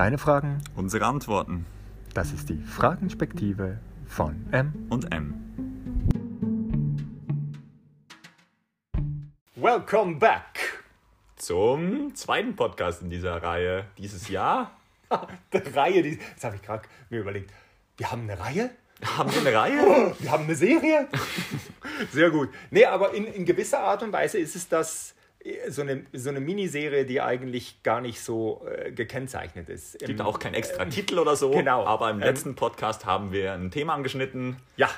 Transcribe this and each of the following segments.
Deine Fragen, Unsere Antworten das ist die Fragenspektive von M. und M. Welcome back! Zum zweiten Podcast in dieser Reihe dieses Jahr. Die Reihe, die, jetzt habe ich gerade mir überlegt, wir haben eine Reihe? Haben wir eine Reihe? Wir haben eine Serie? Sehr gut. Nee, aber in, in gewisser Art und Weise ist es das so eine, so eine Miniserie, die eigentlich gar nicht so äh, gekennzeichnet ist. Gibt auch keinen extra Titel oder so. genau. Aber im Ähm, letzten Podcast haben wir ein Thema angeschnitten. Ja.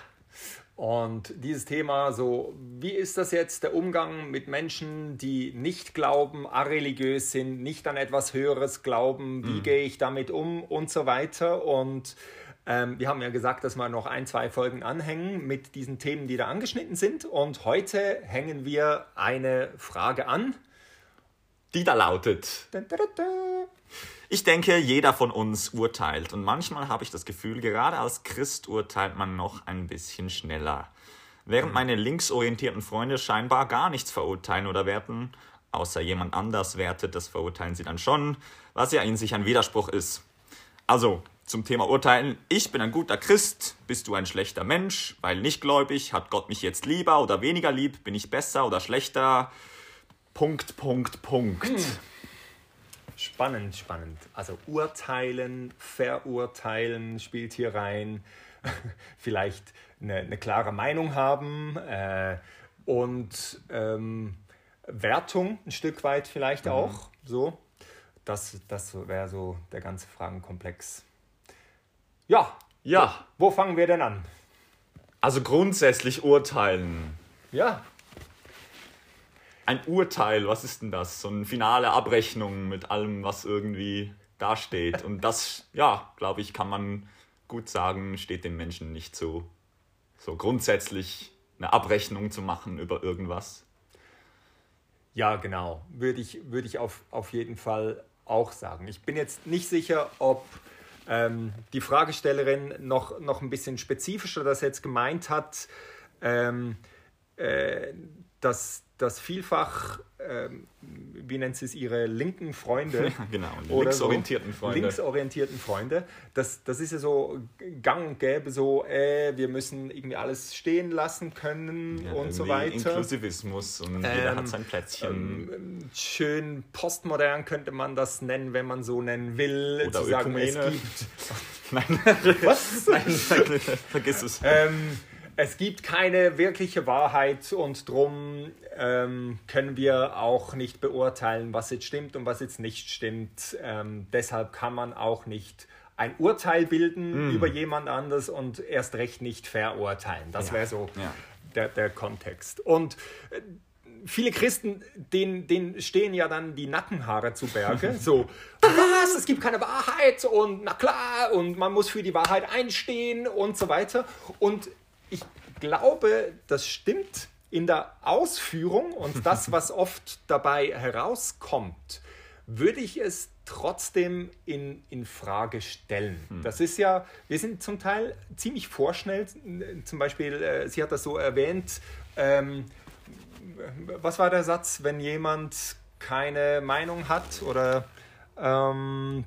Und dieses Thema, so, wie ist das jetzt, der Umgang mit Menschen, die nicht glauben, areligiös sind, nicht an etwas Höheres glauben, wie gehe ich damit um und so weiter. Und ähm, wir haben ja gesagt, dass wir noch ein, zwei Folgen anhängen mit diesen Themen, die da angeschnitten sind. Und heute hängen wir eine Frage an. Die da lautet. Ich denke, jeder von uns urteilt. Und manchmal habe ich das Gefühl, gerade als Christ urteilt man noch ein bisschen schneller. Während meine linksorientierten Freunde scheinbar gar nichts verurteilen oder werten, außer jemand anders wertet, das verurteilen sie dann schon, was ja in sich ein Widerspruch ist. Also, zum Thema Urteilen. Ich bin ein guter Christ. Bist du ein schlechter Mensch? Weil nicht gläubig, hat Gott mich jetzt lieber oder weniger lieb? Bin ich besser oder schlechter? Punkt, Punkt, Punkt. Spannend, spannend. Also urteilen, verurteilen spielt hier rein. Vielleicht eine, eine klare Meinung haben äh, und ähm, Wertung ein Stück weit vielleicht auch. So, das, das wäre so der ganze Fragenkomplex. Ja, Ja, wo fangen wir denn an? also grundsätzlich urteilen. Ja, Ein Urteil, was ist denn das? So eine finale Abrechnung mit allem, was irgendwie dasteht. Und das, ja, glaube ich, kann man gut sagen, steht dem Menschen nicht so, so grundsätzlich eine Abrechnung zu machen über irgendwas. Ja, genau. Würde ich, würde ich auf, auf jeden Fall auch sagen. Ich bin jetzt nicht sicher, ob ähm, die Fragestellerin noch, noch ein bisschen spezifischer das jetzt gemeint hat, ähm, äh, dass, dass vielfach, ähm, wie nennt sie es, ihre linken Freunde Genau, linksorientierten so, Freunde. linksorientierten Freunde, das, das ist ja so gang und gäbe, so, äh, wir müssen irgendwie alles stehen lassen können Ja, und so weiter. Inklusivismus und jeder Ähm, hat sein Plätzchen. schön postmodern könnte man das nennen, wenn man so nennen will. Oder zu sagen, es Ökumene. gibt, Nein, was? nein, vergiss es. ähm, es gibt keine wirkliche Wahrheit und drum ähm, können wir auch nicht beurteilen, was jetzt stimmt und was jetzt nicht stimmt. Ähm, deshalb kann man auch nicht ein Urteil bilden Mm. über jemand anders und erst recht nicht verurteilen. Das Ja, wäre so ja. der, der Kontext. Und äh, viele Christen, denen, denen stehen ja dann die Nackenhaare zu Berge. So, was? Es gibt keine Wahrheit und na klar, und man muss für die Wahrheit einstehen und so weiter. Und ich glaube, das stimmt in der Ausführung und das, was oft dabei herauskommt, würde ich es trotzdem in, in Frage stellen. Das ist ja, wir sind zum Teil ziemlich vorschnell. Zum Beispiel, äh, sie hat das so erwähnt, ähm, was war der Satz, wenn jemand keine Meinung hat oder ähm,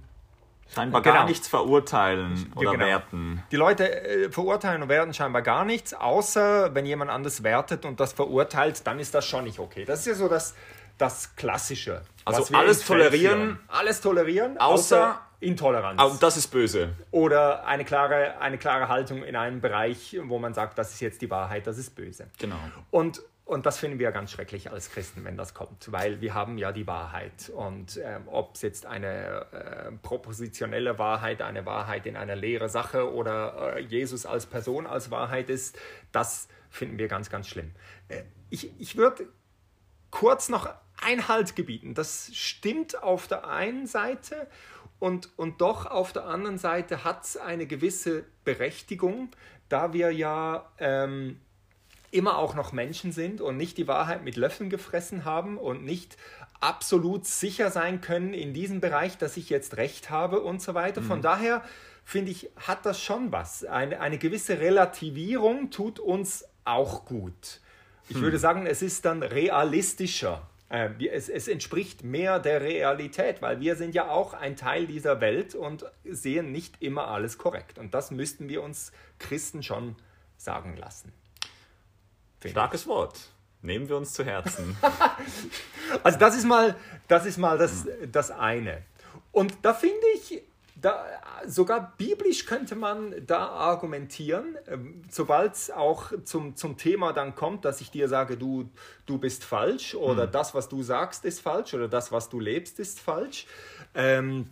Scheinbar Genau. gar nichts verurteilen oder genau. werten. die Leute äh, verurteilen und werten scheinbar gar nichts, außer wenn jemand anders wertet und das verurteilt, dann ist das schon nicht okay. Das ist ja so das, das Klassische. Also alles tolerieren, alles tolerieren, außer- außer Intoleranz. Aber das ist böse. Oder eine klare, eine klare Haltung in einem Bereich, wo man sagt, das ist jetzt die Wahrheit, das ist böse. Genau. Und, und das finden wir ganz schrecklich als Christen, wenn das kommt, weil wir haben ja die Wahrheit. Und ähm, ob es jetzt eine äh, propositionelle Wahrheit, eine Wahrheit in einer leeren Sache oder äh, Jesus als Person als Wahrheit ist, das finden wir ganz, ganz schlimm. Äh, ich ich würde kurz noch Einhalt gebieten. Das stimmt auf der einen Seite und, und doch auf der anderen Seite hat es eine gewisse Berechtigung, da wir ja ähm, immer auch noch Menschen sind und nicht die Wahrheit mit Löffeln gefressen haben und nicht absolut sicher sein können in diesem Bereich, dass ich jetzt recht habe und so weiter. Von daher finde ich, hat das schon was. Eine, eine gewisse Relativierung tut uns auch gut. Ich würde sagen, es ist dann realistischer Äh, es, es, entspricht mehr der Realität, weil wir sind ja auch ein Teil dieser Welt und sehen nicht immer alles korrekt. Und das müssten wir uns Christen schon sagen lassen. Starkes. Wort. Nehmen wir uns zu Herzen. also das ist mal das, ist mal das, das eine. Und da finde ich, da, sogar biblisch könnte man da argumentieren, ähm, sobald es auch zum, zum Thema dann kommt, dass ich dir sage, du, du bist falsch oder hm. das, was du sagst, ist falsch oder das, was du lebst, ist falsch. Ähm,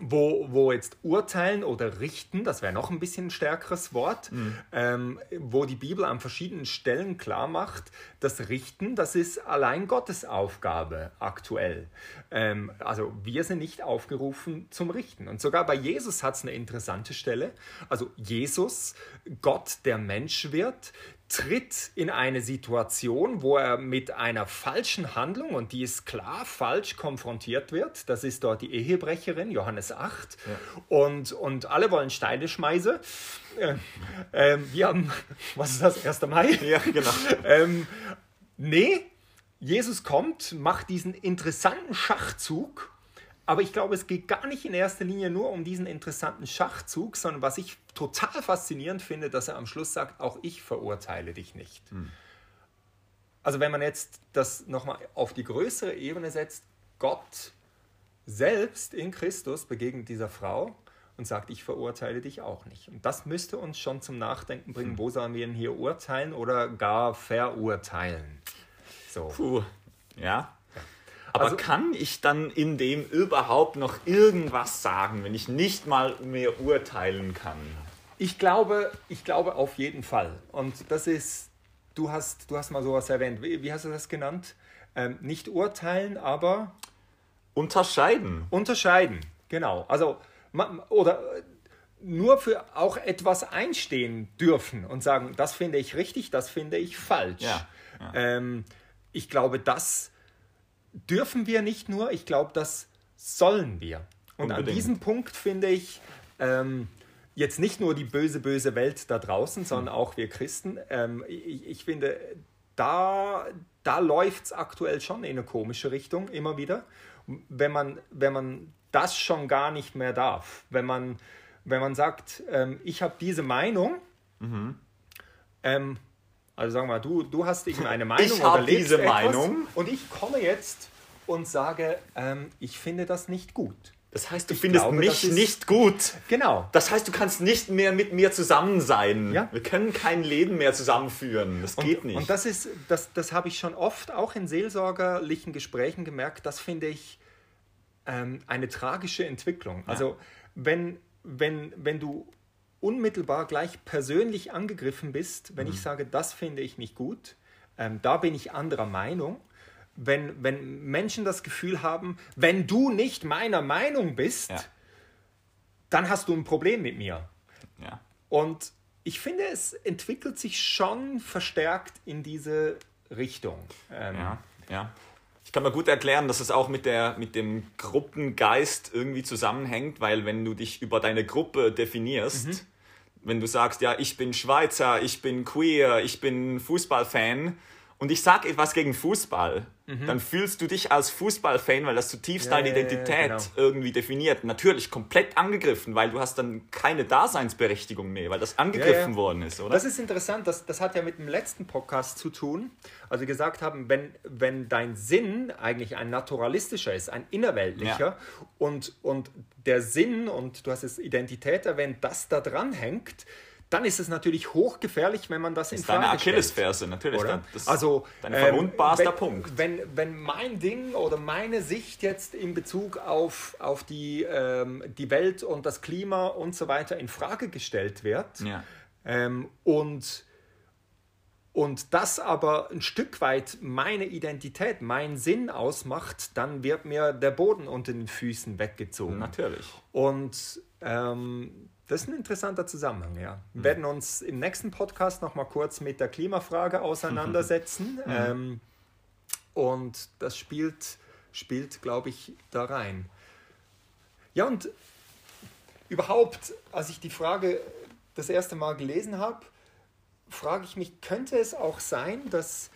wo, wo jetzt urteilen oder richten, das wäre noch ein bisschen ein stärkeres Wort, mhm. ähm, wo die Bibel an verschiedenen Stellen klar macht, das Richten, das ist allein Gottes Aufgabe aktuell. Ähm, also wir sind nicht aufgerufen zum Richten. Und sogar bei Jesus hat es eine interessante Stelle. Also Jesus, Gott, der Mensch wird, tritt in eine Situation, wo er mit einer falschen Handlung, und die ist klar falsch, konfrontiert wird. Das ist dort die Ehebrecherin, Johannes 8. Ja. Und, und alle wollen Steine schmeißen. Äh, äh, wir haben, was ist das, 1. Mai? Ja, genau. ähm, nee, Jesus kommt, macht diesen interessanten Schachzug aber ich glaube, es geht gar nicht in erster Linie nur um diesen interessanten Schachzug, sondern was ich total faszinierend finde, dass er am Schluss sagt, auch ich verurteile dich nicht. Hm. Also wenn man jetzt das nochmal auf die größere Ebene setzt, Gott selbst in Christus begegnet dieser Frau und sagt, ich verurteile dich auch nicht. Und das müsste uns schon zum Nachdenken bringen, hm. wo sollen wir denn hier urteilen oder gar verurteilen. So. Puh, ja, aber also, kann ich dann in dem überhaupt noch irgendwas sagen, wenn ich nicht mal mehr urteilen kann? Ich glaube, ich glaube auf jeden Fall. Und das ist, du hast, du hast mal sowas erwähnt. Wie, wie hast du das genannt? Ähm, nicht urteilen, aber unterscheiden. Unterscheiden, genau. Also oder nur für auch etwas einstehen dürfen und sagen, das finde ich richtig, das finde ich falsch. Ja, ja. Ähm, ich glaube, das dürfen wir nicht nur, ich glaube, das sollen wir. Und Unbedingt. an diesem Punkt finde ich ähm, jetzt nicht nur die böse, böse Welt da draußen, sondern auch wir Christen. Ähm, ich, ich, finde, da, da läuft es aktuell schon in eine komische Richtung immer wieder. Wenn man, wenn man das schon gar nicht mehr darf, wenn man, wenn man sagt, ähm, ich habe diese Meinung, mhm. Also sagen wir mal, du, du hast irgendeine Meinung ich oder lebst diese Meinung und ich komme jetzt und sage, ähm, ich finde das nicht gut. Das heißt, du ich findest glaube, mich nicht gut. Genau. Das heißt, du kannst nicht mehr mit mir zusammen sein. Ja. Wir können kein Leben mehr zusammenführen. Das und, geht nicht. Und das ist, das, das habe ich schon oft auch in seelsorgerlichen Gesprächen gemerkt. Das finde ich ähm, eine tragische Entwicklung. Ja. Also wenn, wenn, wenn du unmittelbar gleich persönlich angegriffen bist, wenn mhm. ich sage, das finde ich nicht gut, ähm, da bin ich anderer Meinung. Wenn, wenn Menschen das Gefühl haben, wenn du nicht meiner Meinung bist, ja. dann hast du ein Problem mit mir. Ja. Und ich finde, es entwickelt sich schon verstärkt in diese Richtung. Ähm, ja, ja. Ich kann mir gut erklären, dass es auch mit, der, mit dem Gruppengeist irgendwie zusammenhängt, weil wenn du dich über deine Gruppe definierst, mhm. wenn du sagst, ja, ich bin Schweizer, ich bin queer, ich bin Fußballfan und ich sage etwas gegen Fußball, mhm. dann fühlst du dich als Fußballfan, weil das zutiefst ja, deine Identität ja, genau. irgendwie definiert, natürlich komplett angegriffen, weil du hast dann keine Daseinsberechtigung mehr, weil das angegriffen ja, worden ist, oder? Das ist interessant, das, das hat ja mit dem letzten Podcast zu tun, also gesagt haben, wenn, wenn dein Sinn eigentlich ein naturalistischer ist, ein innerweltlicher und, und der Sinn, und du hast es Identität erwähnt, das da dran hängt, dann ist es natürlich hochgefährlich, wenn man das, das in Frage deine Achillesferse, natürlich. Oder? Das also, dein verwundbarster ähm, Punkt. Wenn, wenn mein Ding oder meine Sicht jetzt in Bezug auf, auf die, ähm, die Welt und das Klima und so weiter in Frage gestellt wird ja. ähm, und und das aber ein Stück weit meine Identität, mein Sinn ausmacht, dann wird mir der Boden unter den Füßen weggezogen. Natürlich. Und ähm, das ist ein interessanter Zusammenhang, ja. Wir mhm. werden uns im nächsten Podcast nochmal kurz mit der Klimafrage auseinandersetzen. Mhm. Ähm, und das spielt, spielt glaube ich, da rein. Ja, und überhaupt, als ich die Frage das erste Mal gelesen habe, frage ich mich, könnte es auch sein, dass,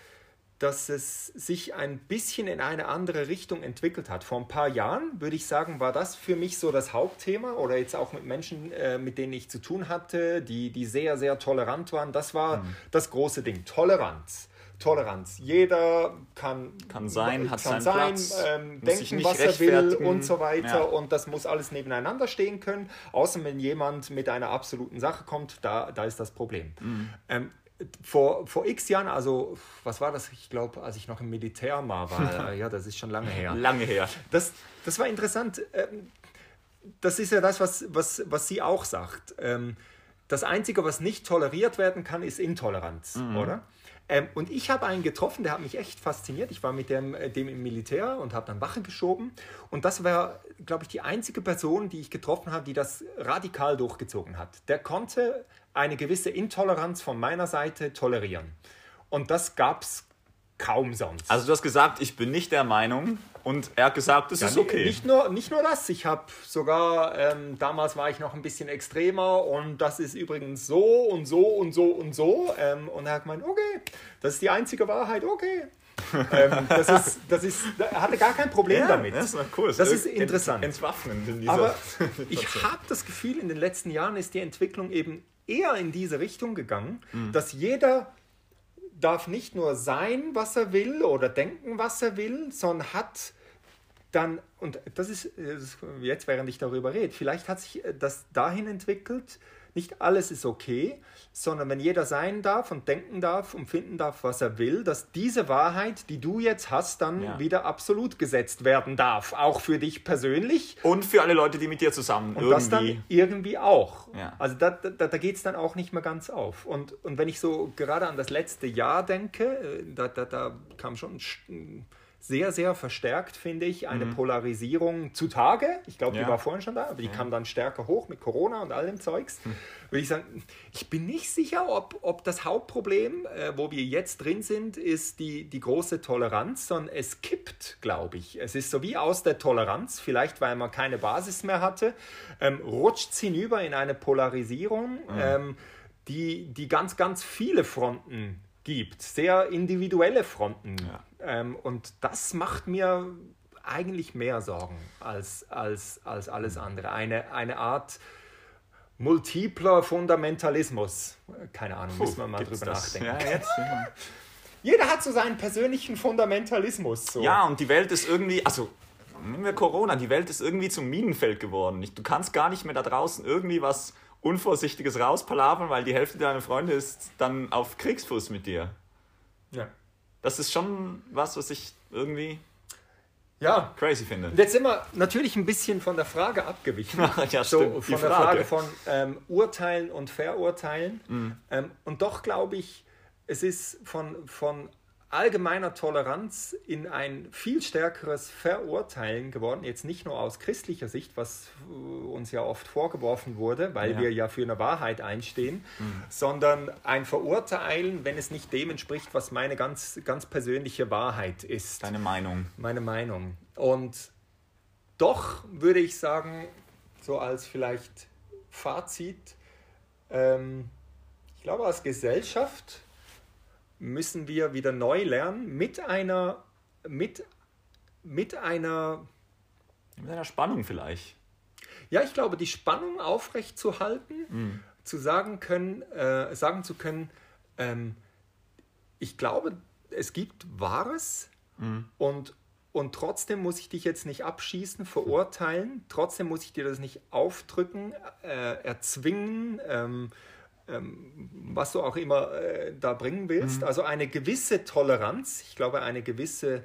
dass es sich ein bisschen in eine andere Richtung entwickelt hat. Vor ein paar Jahren, würde ich sagen, war das für mich so das Hauptthema oder jetzt auch mit Menschen, äh, mit denen ich zu tun hatte, die, die sehr, sehr tolerant waren. Das war mhm. das große Ding, Toleranz. Toleranz. Jeder kann, kann sein, hat kann sein, ähm, denken, was er will und so weiter. Ja. Und das muss alles nebeneinander stehen können. Außer wenn jemand mit einer absoluten Sache kommt, da, da ist das Problem. Mhm. Ähm, vor, vor x Jahren, also was war das? Ich glaube, als ich noch im Militär war, war ja, das ist schon lange her. Lange her. Das, das war interessant. Ähm, das ist ja das, was, was, was sie auch sagt. Ähm, das Einzige, was nicht toleriert werden kann, ist Intoleranz, mhm. oder? Ähm, und ich habe einen getroffen, der hat mich echt fasziniert. Ich war mit dem, äh, dem im Militär und habe dann Wache geschoben. Und das war, glaube ich, die einzige Person, die ich getroffen habe, die das radikal durchgezogen hat. Der konnte eine gewisse Intoleranz von meiner Seite tolerieren. Und das gab es kaum sonst. Also du hast gesagt, ich bin nicht der Meinung und er hat gesagt, das ja, ist okay. Nicht nur, nicht nur das, ich habe sogar, ähm, damals war ich noch ein bisschen extremer und das ist übrigens so und so und so und so. Ähm, und er hat gemeint, okay, das ist die einzige Wahrheit, okay. ähm, das ist, das ist, er hatte gar kein Problem ja, damit. Das ist cool. Das ist interessant. Entwaffnen in dieser Aber ich habe das Gefühl, in den letzten Jahren ist die Entwicklung eben eher in diese Richtung gegangen, mhm. dass jeder darf nicht nur sein, was er will oder denken, was er will, sondern hat dann, und das ist jetzt, während ich darüber rede, vielleicht hat sich das dahin entwickelt, nicht alles ist okay, sondern wenn jeder sein darf und denken darf und finden darf, was er will, dass diese Wahrheit, die du jetzt hast, dann ja. wieder absolut gesetzt werden darf. Auch für dich persönlich. Und für alle Leute, die mit dir zusammen und irgendwie. das dann irgendwie auch. Ja. Also da, da, da geht es dann auch nicht mehr ganz auf. Und, und wenn ich so gerade an das letzte Jahr denke, äh, da, da, da kam schon sehr, sehr verstärkt, finde ich, eine mhm. Polarisierung zutage. Ich glaube, ja. die war vorhin schon da, aber die ja. kam dann stärker hoch mit Corona und all dem Zeugs. Mhm. Würde ich sagen, ich bin nicht sicher, ob, ob das Hauptproblem, äh, wo wir jetzt drin sind, ist die, die große Toleranz, sondern es kippt, glaube ich. Es ist so wie aus der Toleranz, vielleicht weil man keine Basis mehr hatte, ähm, rutscht es hinüber in eine Polarisierung, mhm. ähm, die, die ganz, ganz viele Fronten gibt, sehr individuelle Fronten. Ja. Ähm, und das macht mir eigentlich mehr Sorgen als, als, als alles mhm. andere. Eine, eine Art multipler Fundamentalismus. Keine Ahnung, Puh, müssen wir mal drüber das? nachdenken. Ja, jetzt, Jeder hat so seinen persönlichen Fundamentalismus. So. Ja, und die Welt ist irgendwie, also nehmen wir Corona, die Welt ist irgendwie zum Minenfeld geworden. Du kannst gar nicht mehr da draußen irgendwie was Unvorsichtiges rauspalavern, weil die Hälfte deiner Freunde ist dann auf Kriegsfuß mit dir. Ja. Das ist schon was, was ich irgendwie ja. crazy finde. Jetzt sind wir natürlich ein bisschen von der Frage abgewichen. ja, so, von der Frage von ähm, Urteilen und Verurteilen. Mhm. Ähm, und doch glaube ich, es ist von, von allgemeiner Toleranz in ein viel stärkeres Verurteilen geworden, jetzt nicht nur aus christlicher Sicht, was uns ja oft vorgeworfen wurde, weil ja. wir ja für eine Wahrheit einstehen, mhm. sondern ein Verurteilen, wenn es nicht dem entspricht, was meine ganz, ganz persönliche Wahrheit ist. Deine Meinung. Meine Meinung. Und doch würde ich sagen, so als vielleicht Fazit, ähm, ich glaube, als Gesellschaft müssen wir wieder neu lernen mit einer, mit, mit einer, mit einer Spannung vielleicht. Ja, ich glaube, die Spannung aufrechtzuhalten, mhm. zu sagen können, äh, sagen zu können, ähm, ich glaube, es gibt Wahres mhm. und, und trotzdem muss ich dich jetzt nicht abschießen, verurteilen, trotzdem muss ich dir das nicht aufdrücken, äh, erzwingen, ähm, was du auch immer äh, da bringen willst. Mhm. Also eine gewisse Toleranz, ich glaube eine gewisse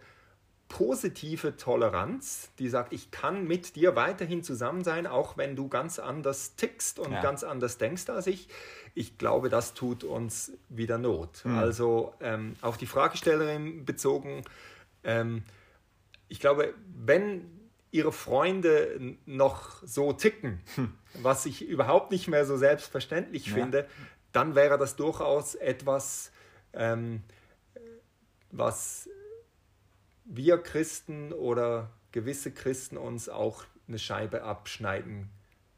positive Toleranz, die sagt, ich kann mit dir weiterhin zusammen sein, auch wenn du ganz anders tickst und ja. ganz anders denkst als ich. Ich glaube, das tut uns wieder Not. Mhm. Also ähm, auf die Fragestellerin bezogen, ähm, ich glaube, wenn ihre Freunde noch so ticken, hm. was ich überhaupt nicht mehr so selbstverständlich ja. finde, dann wäre das durchaus etwas, ähm, was wir Christen oder gewisse Christen uns auch eine Scheibe abschneiden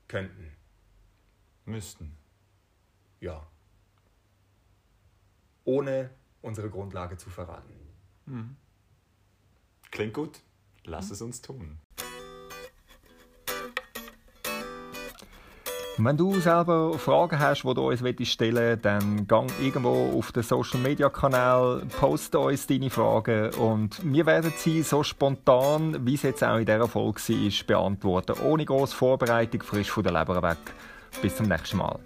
könnten. Müssten. Ja. Ohne unsere Grundlage zu verraten. Mhm. Klingt gut. Lass es uns tun. Wenn du selber Fragen hast, die du uns stellen willst, dann gang irgendwo auf den Social Media Kanal, poste uns deine Fragen und wir werden sie so spontan, wie es jetzt auch in dieser Folge war, beantworten. Ohne grosse Vorbereitung, frisch von der Leber weg. Bis zum nächsten Mal.